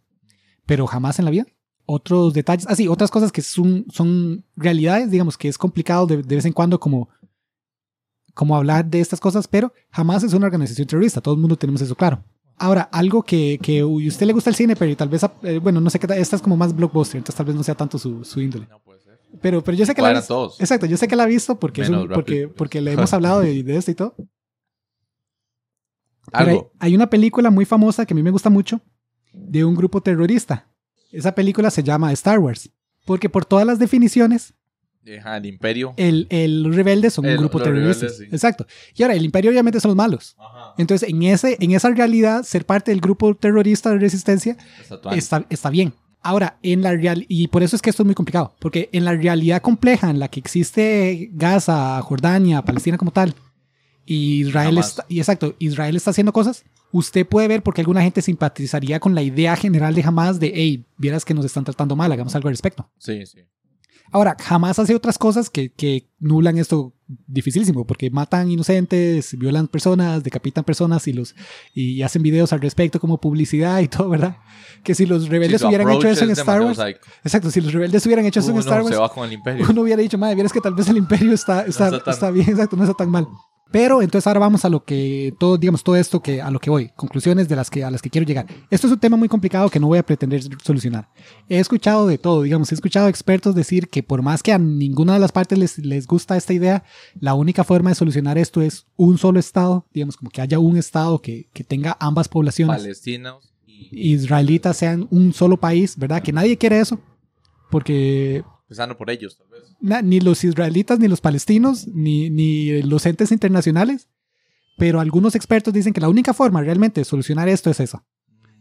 pero jamás en la vida. Otros detalles, así, otras cosas que son, son realidades, digamos que es complicado de, de vez en cuando como, como hablar de estas cosas, pero jamás es una organización terrorista, todo el mundo tenemos eso claro. Ahora, algo que, que a usted le gusta el cine, pero tal vez, eh, bueno, no sé qué, esta es como más blockbuster, entonces tal vez no sea tanto su, su índole. No puede ser. Pero, pero yo sé que la ha Cuadran visto. todos. Exacto, yo sé que la ha visto porque, es un- porque, porque le hemos hablado de, de esto y todo. Pero hay, Algo. hay una película muy famosa que a mí me gusta mucho de un grupo terrorista. Esa película se llama Star Wars. Porque por todas las definiciones, Ajá, el imperio. el, el los rebeldes son un grupo terrorista. sí. Exacto. Y ahora, el imperio obviamente son los malos. Ajá. Entonces, en, ese, en esa realidad, ser parte del grupo terrorista de resistencia Está está, bien. Ahora, en la real y por eso es que esto es muy complicado, porque en la realidad compleja en la que existe Gaza, Jordania, Palestina como tal, y Israel Jamás. está, y exacto, Israel está haciendo cosas, usted puede ver porque alguna gente simpatizaría con la idea general de Hamas de, hey, vieras que nos están tratando mal, hagamos algo al respecto. Sí, sí. Ahora, jamás hace otras cosas que, que nulan esto dificilísimo, porque matan inocentes, violan personas, decapitan personas y los y hacen videos al respecto como publicidad y todo, ¿verdad? Que si los rebeldes su hubieran hecho eso en Star Wars, psycho. exacto, si los rebeldes hubieran hecho eso en Star Wars, uno hubiera dicho, madre, vieras que tal vez el imperio está, está, está tan- está bien, exacto, no está tan mal. Pero entonces ahora vamos a lo que todo, digamos, todo esto que a lo que voy, conclusiones de las que a las que quiero llegar. Esto es un tema muy complicado que no voy a pretender solucionar. He escuchado de todo, digamos, he escuchado expertos decir que por más que a ninguna de las partes les, les gusta esta idea, la única forma de solucionar esto es un solo estado, digamos, como que haya un estado que, que tenga ambas poblaciones Palestinos y israelitas sean un solo país, ¿verdad? Que nadie quiere eso, porque empezando por ellos, tal vez. na- ni los israelitas, ni los palestinos, ni, ni los entes internacionales, pero algunos expertos dicen que la única forma realmente de solucionar esto es esa.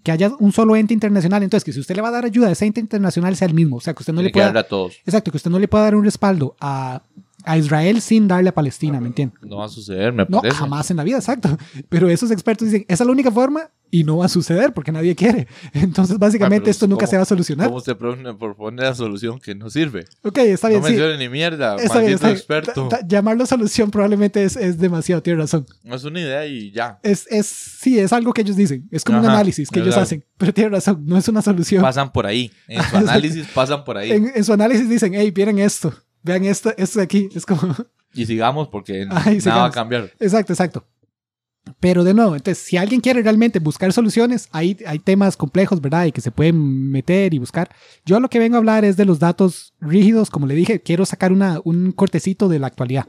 Que haya un solo ente internacional. Entonces, que si usted le va a dar ayuda a ese ente internacional sea el mismo. O sea, que usted no Tiene le que pueda... darle a todos. Exacto, que usted no le pueda dar un respaldo a, a Israel sin darle a Palestina, ¿me entiende? No va a suceder, me No, parece. jamás en la vida, exacto. Pero esos expertos dicen, esa es la única forma y no va a suceder porque nadie quiere. Entonces, básicamente, Ah, esto nunca ¿cómo- se va a solucionar. ¿Cómo se propone, la solución que no sirve? Ok, está bien, no sí. mencione ni mierda, Está bien, está bien. experto. Ta- Llamarlo solución probablemente es, es demasiado, tiene razón. Es una idea y ya. Es, es, sí, es algo que ellos dicen. Es como un Ajá, análisis que ellos exacto. hacen. Pero tiene razón, no es una solución. Pasan por ahí. En su análisis pasan por ahí. En, en su análisis dicen, hey, miren esto. Vean esto, esto de aquí. Es como... Y sigamos porque Ay, nada va a sigamos. cambiar. Exacto, exacto. Pero de nuevo, entonces, si alguien quiere realmente buscar soluciones, hay, hay temas complejos, ¿verdad? Y que se pueden meter y buscar. Yo lo que vengo a hablar es de los datos rígidos. Como le dije, quiero sacar una, un cortecito de la actualidad.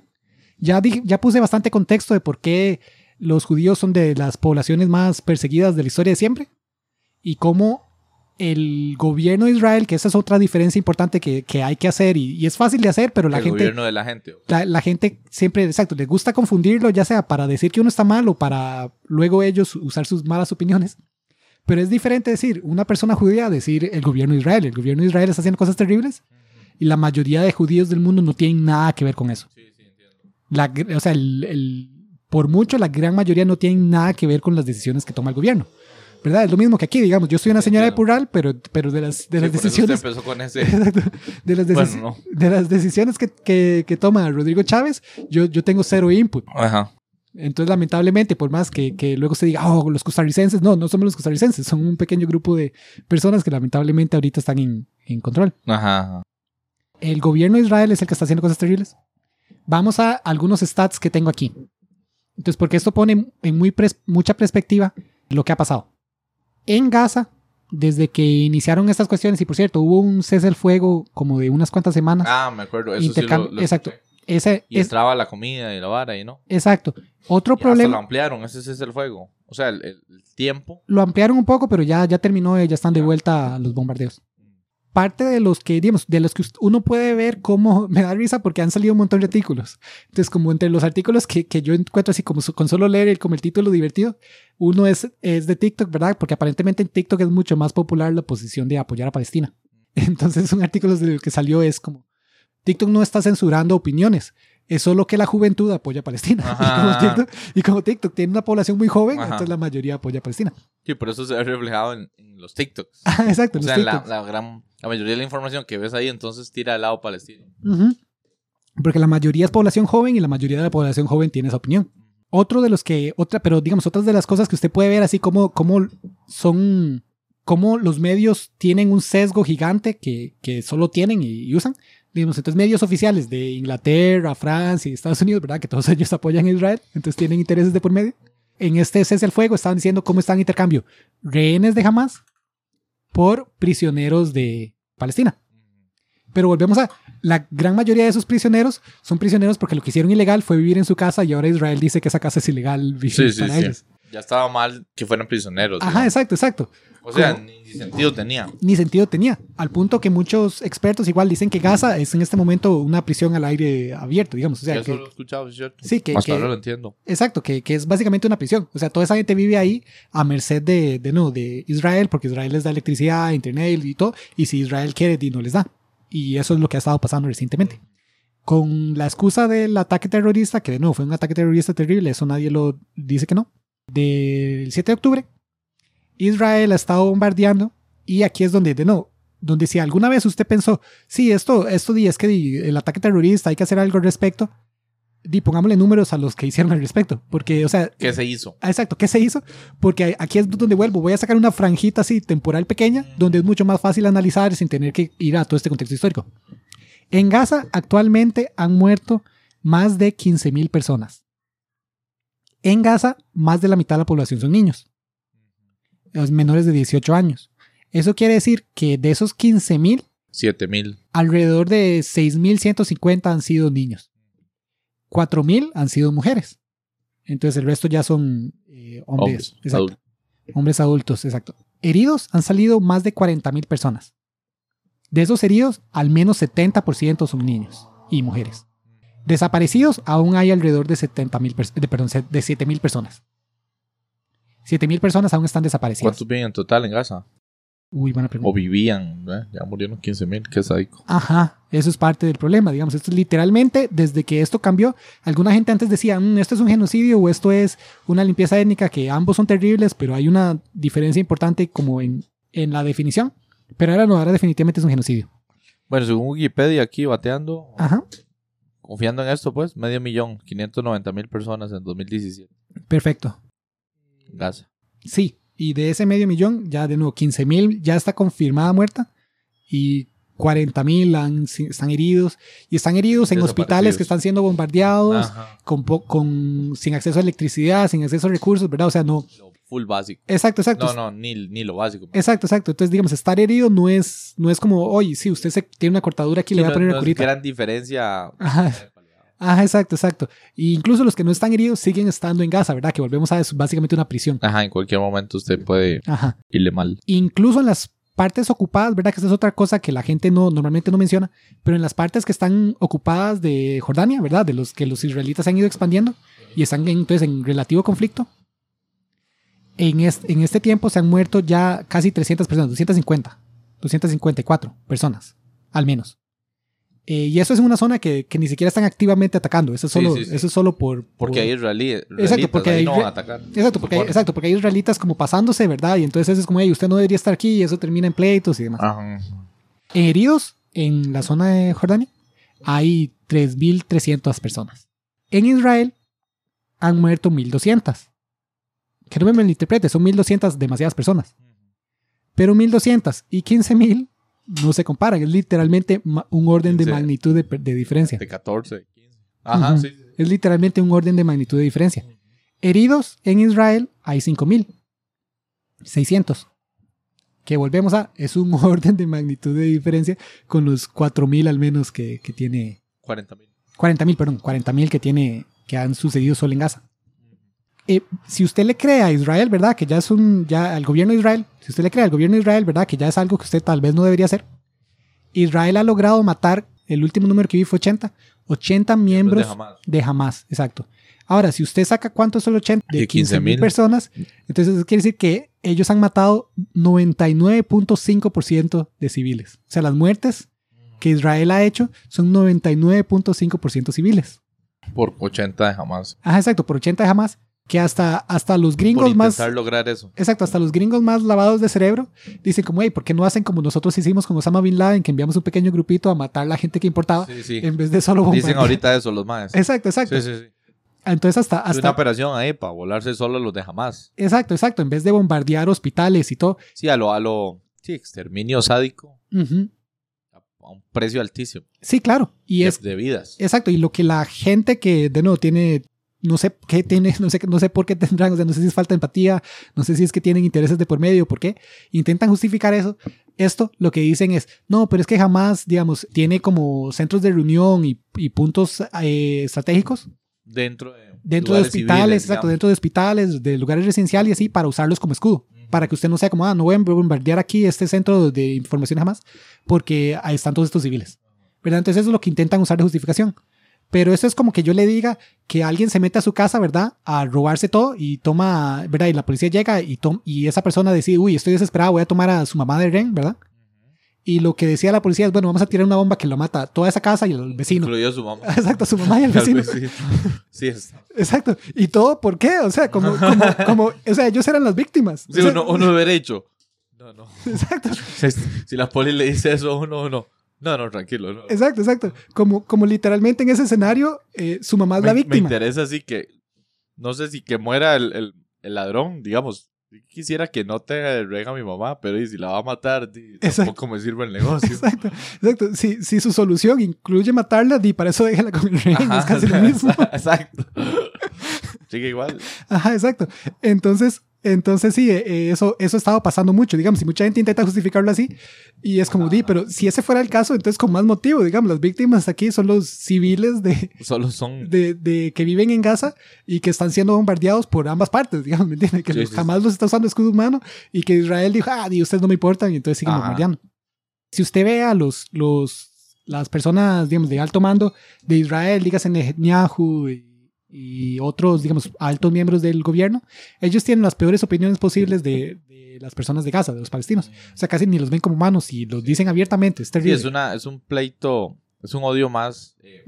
Ya, dije, ya puse bastante contexto de por qué los judíos son de las poblaciones más perseguidas de la historia de siempre. Y cómo el gobierno de Israel, que esa es otra diferencia importante que, que hay que hacer, y, y es fácil de hacer, pero la el gente gobierno de la gente. la, la gente siempre, exacto, les gusta confundirlo, ya sea para decir que uno está mal o para luego ellos usar sus malas opiniones. Pero es diferente decir una persona judía decir el gobierno de Israel. El gobierno de Israel está haciendo cosas terribles y la mayoría de judíos del mundo no tienen nada que ver con eso. Sí, sí, entiendo. La o sea, el- el- por mucho, la gran mayoría no tienen nada que ver con las decisiones que toma el gobierno. ¿Verdad? Es lo mismo que aquí, digamos. Yo soy una señora de. Purral, pero, pero de las, de Sí, las decisiones... empezó con ese. De las, decis- Bueno, no. de las decisiones que, que, que toma Rodrigo Chávez, yo, yo tengo cero input. Ajá. Entonces, lamentablemente, por más que, que luego se diga, oh, los costarricenses, no, no somos los costarricenses, son un pequeño grupo de personas que lamentablemente ahorita están en, en control. Ajá. El gobierno de Israel es el que está haciendo cosas terribles. Vamos a algunos stats que tengo aquí. Entonces, porque esto pone en muy pres- mucha perspectiva lo que ha pasado. En Gaza, desde que iniciaron estas cuestiones, y por cierto, hubo un cese el fuego como de unas cuantas semanas. Ah, me acuerdo. Eso sí Intercambio- lo, lo exacto. Ese Y es entraba la comida y la vara y no. exacto. Otro Y hasta lo problema, ampliaron, ese, ese es el fuego. O sea, el, el- el tiempo. lo ampliaron un poco, pero ya, ya terminó, eh, ya están de vuelta los bombardeos. Parte de los que, digamos, de los que uno puede ver cómo me da risa porque han salido un montón de artículos. Entonces, como entre los artículos que, que yo encuentro así como con solo leer el, como el título divertido, uno es, es de TikTok, ¿verdad? Porque aparentemente en TikTok es mucho más popular la posición de apoyar a Palestina. Entonces, un artículo del que salió es como, TikTok no está censurando opiniones, es solo que la juventud apoya a Palestina. Y, como. TikTok, y como TikTok tiene una población muy joven, Ajá. entonces la mayoría apoya a Palestina. Sí, por eso se ve reflejado en, en los TikToks. Ah, exacto. O sea, la, la gran, la mayoría de la información que ves ahí entonces tira al lado palestino. Porque la mayoría es población joven y la mayoría de la población joven tiene esa opinión. Otro de los que, otra, pero digamos, otras de las cosas que usted puede ver así como, como son, como los medios tienen un sesgo gigante que, que solo tienen y, usan. Digamos, entonces medios oficiales de Inglaterra, Francia y Estados Unidos, ¿verdad? Que todos ellos apoyan a Israel, entonces tienen intereses de por medio. En este cese el fuego estaban diciendo cómo están intercambio rehenes de Hamas por prisioneros de Palestina. Pero volvemos a, la gran mayoría de esos prisioneros son prisioneros porque lo que hicieron ilegal fue vivir en su casa y ahora Israel dice que esa casa es ilegal vivir Sí, sí, para sí. ellos. Ya estaba mal que fueran prisioneros. Ajá, digamos. exacto, exacto. O sea, ni sentido tenía. Ni sentido tenía. Al punto que muchos expertos igual dicen que Gaza es en este momento una prisión al aire abierto, digamos. O sea, Yo que, lo he escuchado, es cierto. sí, que, Hasta que- ahora lo entiendo. exacto, que, que es básicamente una prisión. O sea, toda esa gente vive ahí a merced de, de, no, de Israel, porque Israel les da electricidad, internet y todo. Y si Israel quiere, no les da. Y eso es lo que ha estado pasando recientemente. Con la excusa del ataque terrorista, que de nuevo fue un ataque terrorista terrible, eso nadie lo dice que no. Del 7 de octubre, Israel ha estado bombardeando. Y aquí es donde, de nuevo, donde si alguna vez usted pensó, sí, esto, esto es que el ataque terrorista hay que hacer algo al respecto, di, pongámosle números a los que hicieron al respecto. Porque, o sea, ¿Qué se hizo? Ah, Exacto, ¿qué se hizo? Porque aquí es donde vuelvo. Voy a sacar una franjita así temporal pequeña, donde es mucho más fácil analizar sin tener que ir a todo este contexto histórico. En Gaza actualmente han muerto más de 15.000 personas. En Gaza, más de la mitad de la población son niños, los menores de 18 años. Eso quiere decir que de esos 15.000, 7000. alrededor de 6.150 han sido niños. 4.000 han sido mujeres. Entonces el resto ya son eh, hombres. Hombres. Exacto. adultos. Hombres adultos, exacto. Heridos han salido más de 40.000 personas. De esos heridos, al menos 70% son niños y mujeres. Desaparecidos, aún hay alrededor de 70.000 pers- de, perdón, de 7.000 personas. 7.000 personas aún están desaparecidas. ¿Cuántos viven en total en Gaza? Uy, buena pregunta. O vivían, ¿eh? ya murieron 15000, qué sádico. Ajá, eso es parte del problema, digamos. Esto es literalmente, desde que esto cambió, alguna gente antes decía, "Mm, esto es un genocidio o esto es una limpieza étnica, que ambos son terribles, pero hay una diferencia importante como en, en la definición. Pero ahora no, ahora definitivamente es un genocidio. Bueno, según Wikipedia, aquí bateando, Ajá, confiando en esto, pues, medio millón, 590 mil personas en 2017. perfecto. Gaza. Sí, y de ese medio millón, ya de nuevo, 15 mil ya está confirmada muerta y 40 mil están heridos y están heridos en hospitales que están siendo bombardeados. Con, sin acceso a electricidad, sin acceso a recursos, ¿verdad? O sea, no. Full básico. Exacto, exacto. No, no, ni, ni lo básico. Exacto, exacto. Entonces, digamos, estar herido no es, no es como, oye, sí, usted se, tiene una cortadura aquí, Sí, le voy a no- poner no una es curita. gran diferencia. Ajá. Ajá, exacto, exacto. Y incluso los que no están heridos siguen estando en Gaza, ¿verdad? Que volvemos a es básicamente una prisión. Ajá, en cualquier momento usted puede Ajá. irle mal. Incluso en las partes ocupadas, ¿verdad? Que esa es otra cosa que la gente no normalmente no menciona, pero en las partes que están ocupadas de Jordania, ¿verdad? De los que los israelitas han ido expandiendo y están en- entonces en relativo conflicto. En este, en este tiempo se han muerto ya casi 300 personas, 250, 254 personas, al menos. Eh, y eso es una zona que, que ni siquiera están activamente atacando. Eso es Sí, solo, sí, sí. Eso es solo por... Porque por- hay israelí, Exacto, porque ahí hay no van a atacar. Exacto porque, hay, exacto, porque hay israelitas como pasándose, ¿verdad? Y entonces es como, hey, usted no debería estar aquí y eso termina en pleitos y demás. Ajá. En heridos, en la zona de Jordania, hay 3.300 personas. En Israel han muerto 1.200. Que no me malinterprete, son 1.200 demasiadas personas. Pero 1.200 y 15.000 no se comparan. Es literalmente un orden de magnitud de, de diferencia. De 14, 15. Ajá, sí. sí. Es literalmente un orden de magnitud de diferencia. Heridos en Israel hay 5.000. 600. Que volvemos a, es un orden de magnitud de diferencia con los 4.000 al menos que, que tiene, 40 mil. 40.000, perdón, 40.000 que tiene, que han sucedido solo en Gaza. Eh, si usted le cree a Israel, ¿verdad? Que ya es un, ya al gobierno de Israel, si usted le cree al gobierno de Israel, ¿verdad? Que ya es algo que usted tal vez no debería hacer. Israel ha logrado matar, el último número que vi fue 80, 80 miembros de Hamas. de Hamas, exacto. Ahora, si usted saca cuántos son los 80 de De 15 mil 15,000. personas, entonces eso quiere decir que ellos han matado 99.5% de civiles. O sea, las muertes que Israel ha hecho son 99.5% civiles. Por 80 de jamás. Ajá, exacto, por 80 de Hamas, que hasta, hasta los Por gringos más... lograr eso. Exacto, hasta los gringos más lavados de cerebro dicen como, hey, ¿por qué no hacen como nosotros hicimos con Osama Bin Laden, que enviamos un pequeño grupito a matar a la gente que importaba Sí, sí. en vez de solo Dicen bombardear? ahorita eso los más. Exacto, exacto. Sí, sí, sí. Entonces hasta... Es una hasta operación ahí para volarse solo los de jamás. exacto, exacto. En vez de bombardear hospitales y todo. Sí, a lo, a lo, sí, exterminio sádico a a un precio altísimo. Sí, claro. Y de- es... de vidas. Exacto. Y lo que la gente que, de nuevo, tiene... No sé qué tiene, no sé, no sé por qué tendrán, o sea, no sé si es falta de empatía, no sé si es que tienen intereses de por medio, por qué. Intentan justificar eso. Esto lo que dicen es, no, pero es que jamás, digamos, tiene como centros de reunión y, y puntos eh, estratégicos Dentro de, dentro de hospitales, civiles, exacto, dentro de hospitales, de lugares residenciales y así, para usarlos como escudo. Para que usted no sea como, ah, no voy a bombardear aquí este centro de información jamás, porque ahí están todos estos civiles. ¿Verdad? Entonces eso es lo que intentan usar de justificación. Pero eso es como que yo le diga que alguien se mete a su casa, ¿verdad? A robarse todo y toma, ¿verdad? Y la policía llega y, y esa persona decide, uy, estoy desesperado, voy a tomar a su mamá de Ren, ¿verdad? Y lo que decía la policía es, bueno, vamos a tirar una bomba que lo mata toda esa casa y al vecino. Incluyó su mamá. Exacto, su mamá y Al vecino. Sí, es- Exacto. ¿Y todo por qué? O sea, como, como, como, o sea, ellos eran las víctimas. sí, O sea, uno, uno hubiera dicho. No, no. Exacto, Si, si la poli le dice eso a uno, uno. No, no, tranquilo. No. exacto, exacto. Como, como literalmente en ese escenario, eh, su mamá es la me, me víctima. interesa así que. No sé si que muera el, el, el ladrón, digamos. Quisiera que no te rega a mi mamá, pero y si la va a matar, di, tampoco me sirve el negocio. Exacto, exacto. Si, si su solución incluye matarla, di para eso déjala con el rey. Ajá, es casi lo mismo. Exacto. Sigue igual. Ajá, exacto. Entonces, entonces sí, eh, eh, eso, eso ha estado pasando mucho, digamos, y mucha gente intenta justificarlo así, y es como, di, pero si ese fuera el caso, entonces con más motivo, digamos, las víctimas aquí son los civiles de, Solo son. de, de que viven en Gaza y que están siendo bombardeados por ambas partes, digamos, ¿me entiendes? Que Sí, los- sí, jamás los está usando escudo humano y que Israel dijo, ah, di, ustedes no me importan y entonces siguen Ajá. bombardeando. Si usted ve a los, los, las personas, digamos, de alto mando de Israel, dígase Netanyahu y, y otros, digamos, altos miembros del gobierno, ellos tienen las peores opiniones posibles de, de las personas de Gaza, de los palestinos. O sea, casi ni los ven como humanos y los dicen abiertamente. Es Sí, es, una, es un pleito. Es un odio más eh,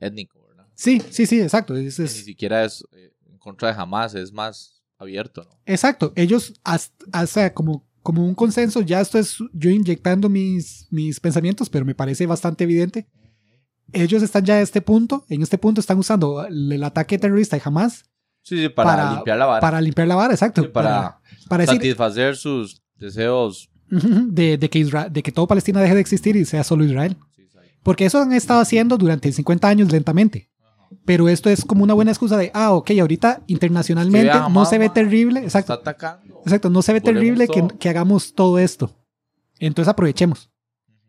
étnico, ¿verdad? Sí, sí, sí, exacto. Es- Que es- Ni siquiera es eh, en contra de jamás, es más abierto, ¿no? Exacto, ellos, hasta, o sea, como, como un consenso, ya esto es yo inyectando mis, mis pensamientos, pero me parece bastante evidente. Ellos están ya a este punto, en este punto están usando el, el ataque terrorista de Hamas Sí, sí, para, Para- limpiar la vara. para limpiar la vara, exacto. Sí, para, para satisfacer sus deseos. de, de que Isra- de que todo Palestina deje de existir y sea solo Israel. Porque eso han estado haciendo durante 50 años lentamente. Pero esto es como una buena excusa de, ah, ok, ahorita internacionalmente no se ve terrible. Está Exacto. atacando. Exacto, no se ve terrible que, que hagamos todo esto. Entonces aprovechemos.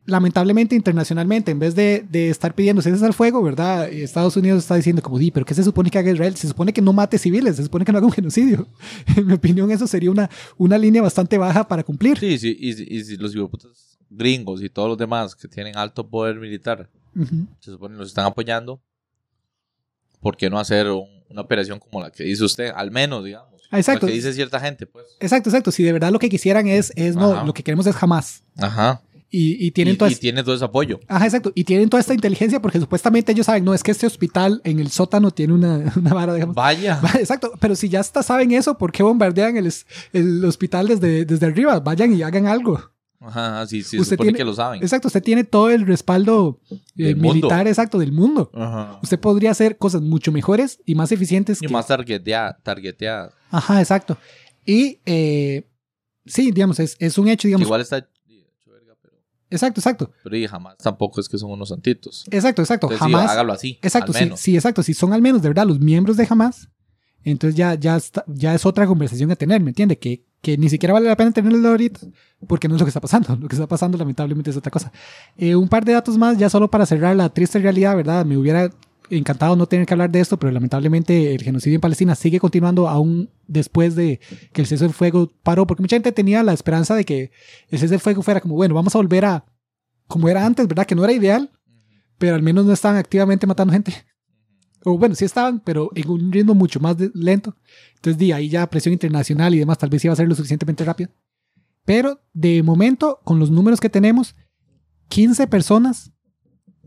Lamentablemente, internacionalmente, en vez de, de estar pidiendo cesas al fuego, ¿verdad? Estados Unidos está diciendo como, di, pero ¿qué se supone que haga Israel? Se supone que no mate civiles, se supone que no haga un genocidio. en mi opinión, eso sería una, una línea bastante baja para cumplir. Sí, sí, y, si- los gringos y todos los demás que tienen alto poder militar Ujú. se supone que los están apoyando, ¿por qué no hacer un- una operación como la que dice usted? Al menos, digamos. Exacto. La que dice cierta gente, pues. Exacto, exacto. Si de verdad lo que quisieran es, es no, Ajá. lo que queremos es jamás. Ajá. Y, y tienen y, toda y tiene todo ese apoyo. Ajá, exacto. Y tienen toda esta inteligencia porque supuestamente ellos saben, no, es que este hospital en el sótano tiene una, una vara, digamos. Vaya. Exacto, pero si ya hasta saben eso, ¿por qué bombardean el, el hospital desde, desde arriba? Vayan y hagan algo. Ajá, sí, sí, Usted supone tiene- que lo saben. Exacto, usted tiene todo el respaldo eh, mundo. militar, exacto, del mundo. Ajá. Usted podría hacer cosas mucho mejores y más eficientes. Y que- más targeteada, targeteada. Ajá, exacto. Y eh, sí, digamos, es, es un hecho, digamos. Igual está Exacto, exacto. pero y jamás tampoco es que son unos santitos. Exacto, exacto. Entonces, sí, Jamás. hágalo así. Exacto, sí, sí, exacto. Si son al menos de verdad los miembros de Hamas, entonces ya, ya, está- ya es otra conversación a tener, ¿me entiende? Que, que ni siquiera vale la pena tenerlo ahorita, porque no es lo que está pasando. Lo que está pasando, lamentablemente, es otra cosa. Eh, un par de datos más, ya solo para cerrar la triste realidad, ¿verdad? Me hubiera encantado no tener que hablar de esto, pero lamentablemente el genocidio en Palestina sigue continuando aún después de que el cese del fuego paró, porque mucha gente tenía la esperanza de que el cese del fuego fuera como, bueno, vamos a volver a como era antes, ¿verdad? Que no era ideal, pero al menos no estaban activamente matando gente. O bueno, sí estaban, pero en un ritmo mucho más de- lento. Entonces, di, ahí ya presión internacional y demás, tal vez iba a ser lo suficientemente rápido. Pero de momento, con los números que tenemos, 15 personas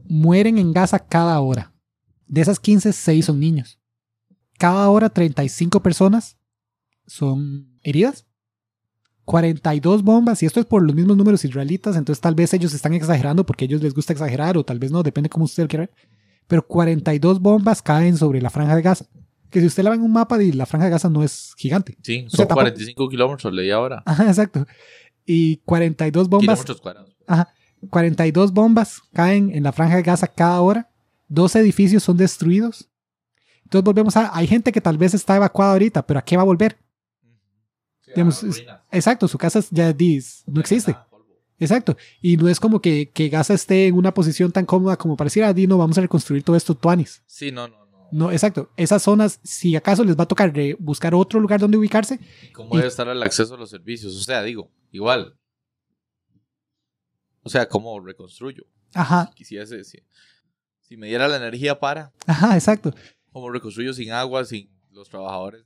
mueren en Gaza cada hora. De esas 15, 6 son niños. Cada hora, 35 personas son heridas. 42 bombas, y esto es por los mismos números israelitas, entonces tal vez ellos están exagerando porque a ellos les gusta exagerar, o tal vez no, depende cómo usted lo quiera ver. Pero 42 bombas caen sobre la franja de Gaza. Que si usted la ve en un mapa, la franja de Gaza no es gigante. Sí, O son sea, tampoco- 45 kilómetros, leí ahora. Ajá, exacto. Y 42 bombas, Kilómetros cuadrados. ajá, 42 bombas caen en la franja de Gaza cada hora. Dos edificios son destruidos. Entonces volvemos a, hay gente que tal vez está evacuada ahorita, pero ¿a qué va a volver? Digamos, es- Exacto, su casa ya dis- no existe. Exacto. Y no es como que, que Gaza esté en una posición tan cómoda como pareciera, Dino, vamos a reconstruir todo esto tuanis. Sí, no, no, no. No, exacto. Esas zonas, si acaso les va a tocar buscar otro lugar donde ubicarse, ¿Cómo Y- debe estar el acceso a los servicios? O sea, digo, igual. O sea, ¿cómo reconstruyo? ajá, Quisiese, si, si me diera la energía para, ajá, exacto. ¿cómo reconstruyo sin agua, sin los trabajadores?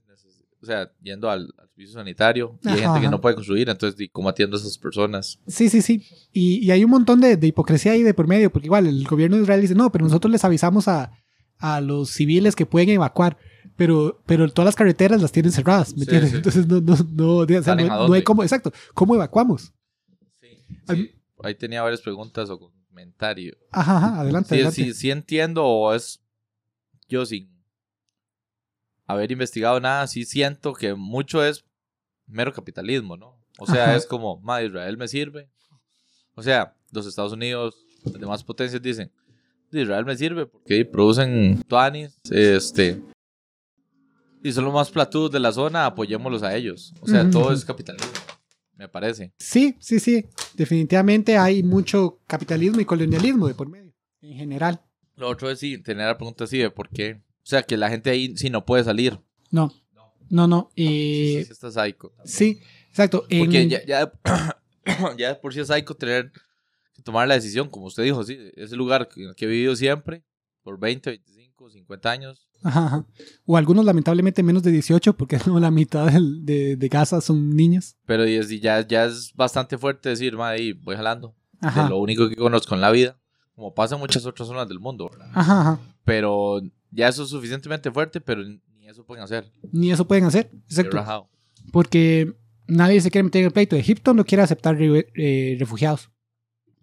O sea, yendo al, al servicio sanitario. Y hay gente que no puede construir, entonces, di, ¿cómo atiendo a esas personas? Sí, sí, sí. Y, y hay un montón de, de hipocresía ahí de por medio, porque igual el gobierno de Israel dice, no, pero nosotros les avisamos a, a los civiles que pueden evacuar, pero, pero todas las carreteras las tienen cerradas, ¿me Sí, entiendes? sí. Entonces no, no, no, o sea, ¿Salen no- no hay cómo, exacto, ¿cómo evacuamos? Sí, Ahí tenía varias preguntas o Ajá, ajá, adelante, Sí, adelante. sí, sí entiendo, o es yo sin haber investigado nada, sí siento que mucho es mero capitalismo, ¿no? O sea, Ajá. es como, ma, Israel me sirve. O sea, los Estados Unidos, las demás potencias dicen, Israel me sirve porque producen tuanis, este, y son los más platudos de la zona, apoyémoslos a ellos. O sea, todo es capitalismo, me parece. Sí, sí, sí. Definitivamente hay mucho capitalismo y colonialismo de por medio, en general. Lo otro es sí, tener la pregunta así de por qué. O sea, que la gente ahí sí no puede salir. No, no, no. Sí, eh, sí, está psycho. sí, exacto. en- Porque ya, ya, por sí es psycho tener que tomar la decisión, como usted dijo, sí, ese lugar que, que he vivido siempre, por 20, 25, 50 años. Ajá, ajá. O algunos lamentablemente menos de 18, porque no, la mitad del- de, de Gaza son niños. Pero y es- y ya, ya es bastante fuerte decir, madre, y voy jalando. Ajá, De lo único que conozco en la vida, como pasa en muchas otras zonas del mundo. ¿verdad? ajá, ajá. Pero ya eso es suficientemente fuerte, pero ni eso pueden hacer. Ni eso pueden hacer. Exacto. Porque nadie se quiere meter en el pleito. Egipto no quiere aceptar eh, refugiados.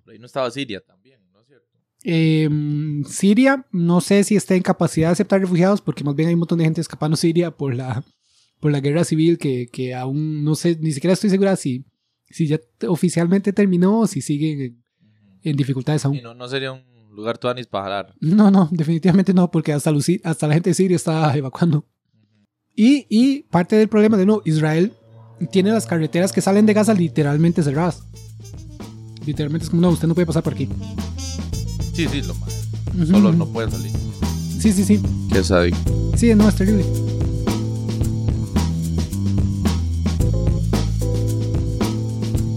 Pero ahí no estaba Siria también, ¿no es cierto? Eh, Siria, no sé si está en capacidad de aceptar refugiados, porque más bien hay un montón de gente escapando a Siria por la, por la guerra civil que, que aún no sé, ni siquiera estoy segura si, si ya oficialmente terminó o si siguen en, en dificultades aún. Y no, no sería un lugar tuanis para jalar. No, no, definitivamente no, porque hasta, hasta la gente de Siria está evacuando. Y, y parte del problema de no, Israel tiene las carreteras que salen de Gaza literalmente cerradas. Literalmente es como, no, usted no puede pasar por aquí. Sí, sí, lo más. Ujú, Solo ujú. no puede salir. Sí, sí, sí. Qué sádico. Sí, no, es terrible.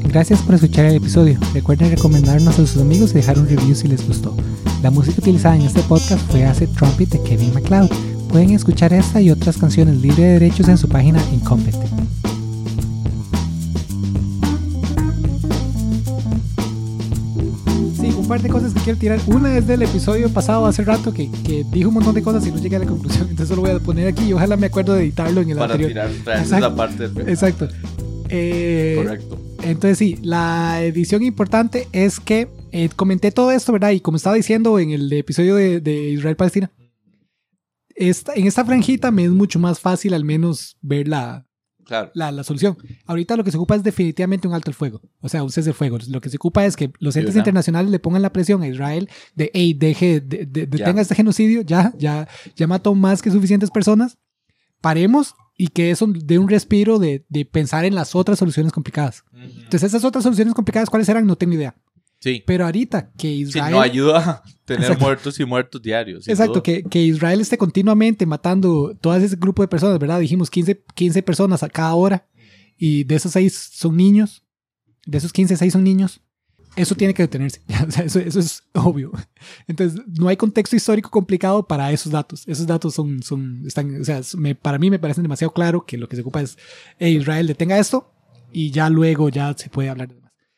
Gracias por escuchar el episodio. Recuerden recomendarnos a sus amigos y dejar un review si les gustó. La música utilizada en este podcast fue Acid Trumpet de Kevin MacLeod. Pueden escuchar esta y otras canciones libre de derechos en su página Incompetech. Par de cosas que quiero tirar. Una es del episodio pasado hace rato que, que dijo un montón de cosas y no llegué a la conclusión. Entonces lo voy a poner aquí y ojalá me acuerdo de editarlo en el Para anterior. tirar, traer Exacto. esa parte. Exacto. Eh, Correcto. entonces sí, la edición importante es que eh, comenté todo esto, ¿verdad? Y como estaba diciendo en el episodio de, de Israel-Palestina, esta, en esta franjita me es mucho más fácil al menos ver la, Claro. la, la solución. Ahorita lo que se ocupa es definitivamente un alto el fuego, o sea, un cese de fuego. Lo que se ocupa es que los entes internacionales le pongan la presión a Israel de, hey, deje, de, de- detenga este genocidio, ya, ya, ya mató más que suficientes personas, paremos y que eso dé un respiro de, de pensar en las otras soluciones complicadas. Entonces, esas otras soluciones complicadas, ¿cuáles eran? No tengo idea. Sí. Pero ahorita que Sí, Israel... no ayuda a tener Exacto. muertos y muertos diarios. Exacto, que, que Israel esté continuamente matando todo ese grupo de personas, ¿verdad? Dijimos 15, 15 personas a cada hora y de esos 6 son niños, de esos 15, 6 son niños. Eso tiene que detenerse, o sea, eso, eso es obvio. Entonces, no hay contexto histórico complicado para esos datos. Esos datos son, son están, o sea, me- para mí me parecen demasiado claro que lo que se ocupa es, "Hey, Israel, detenga esto y ya luego ya se puede hablar.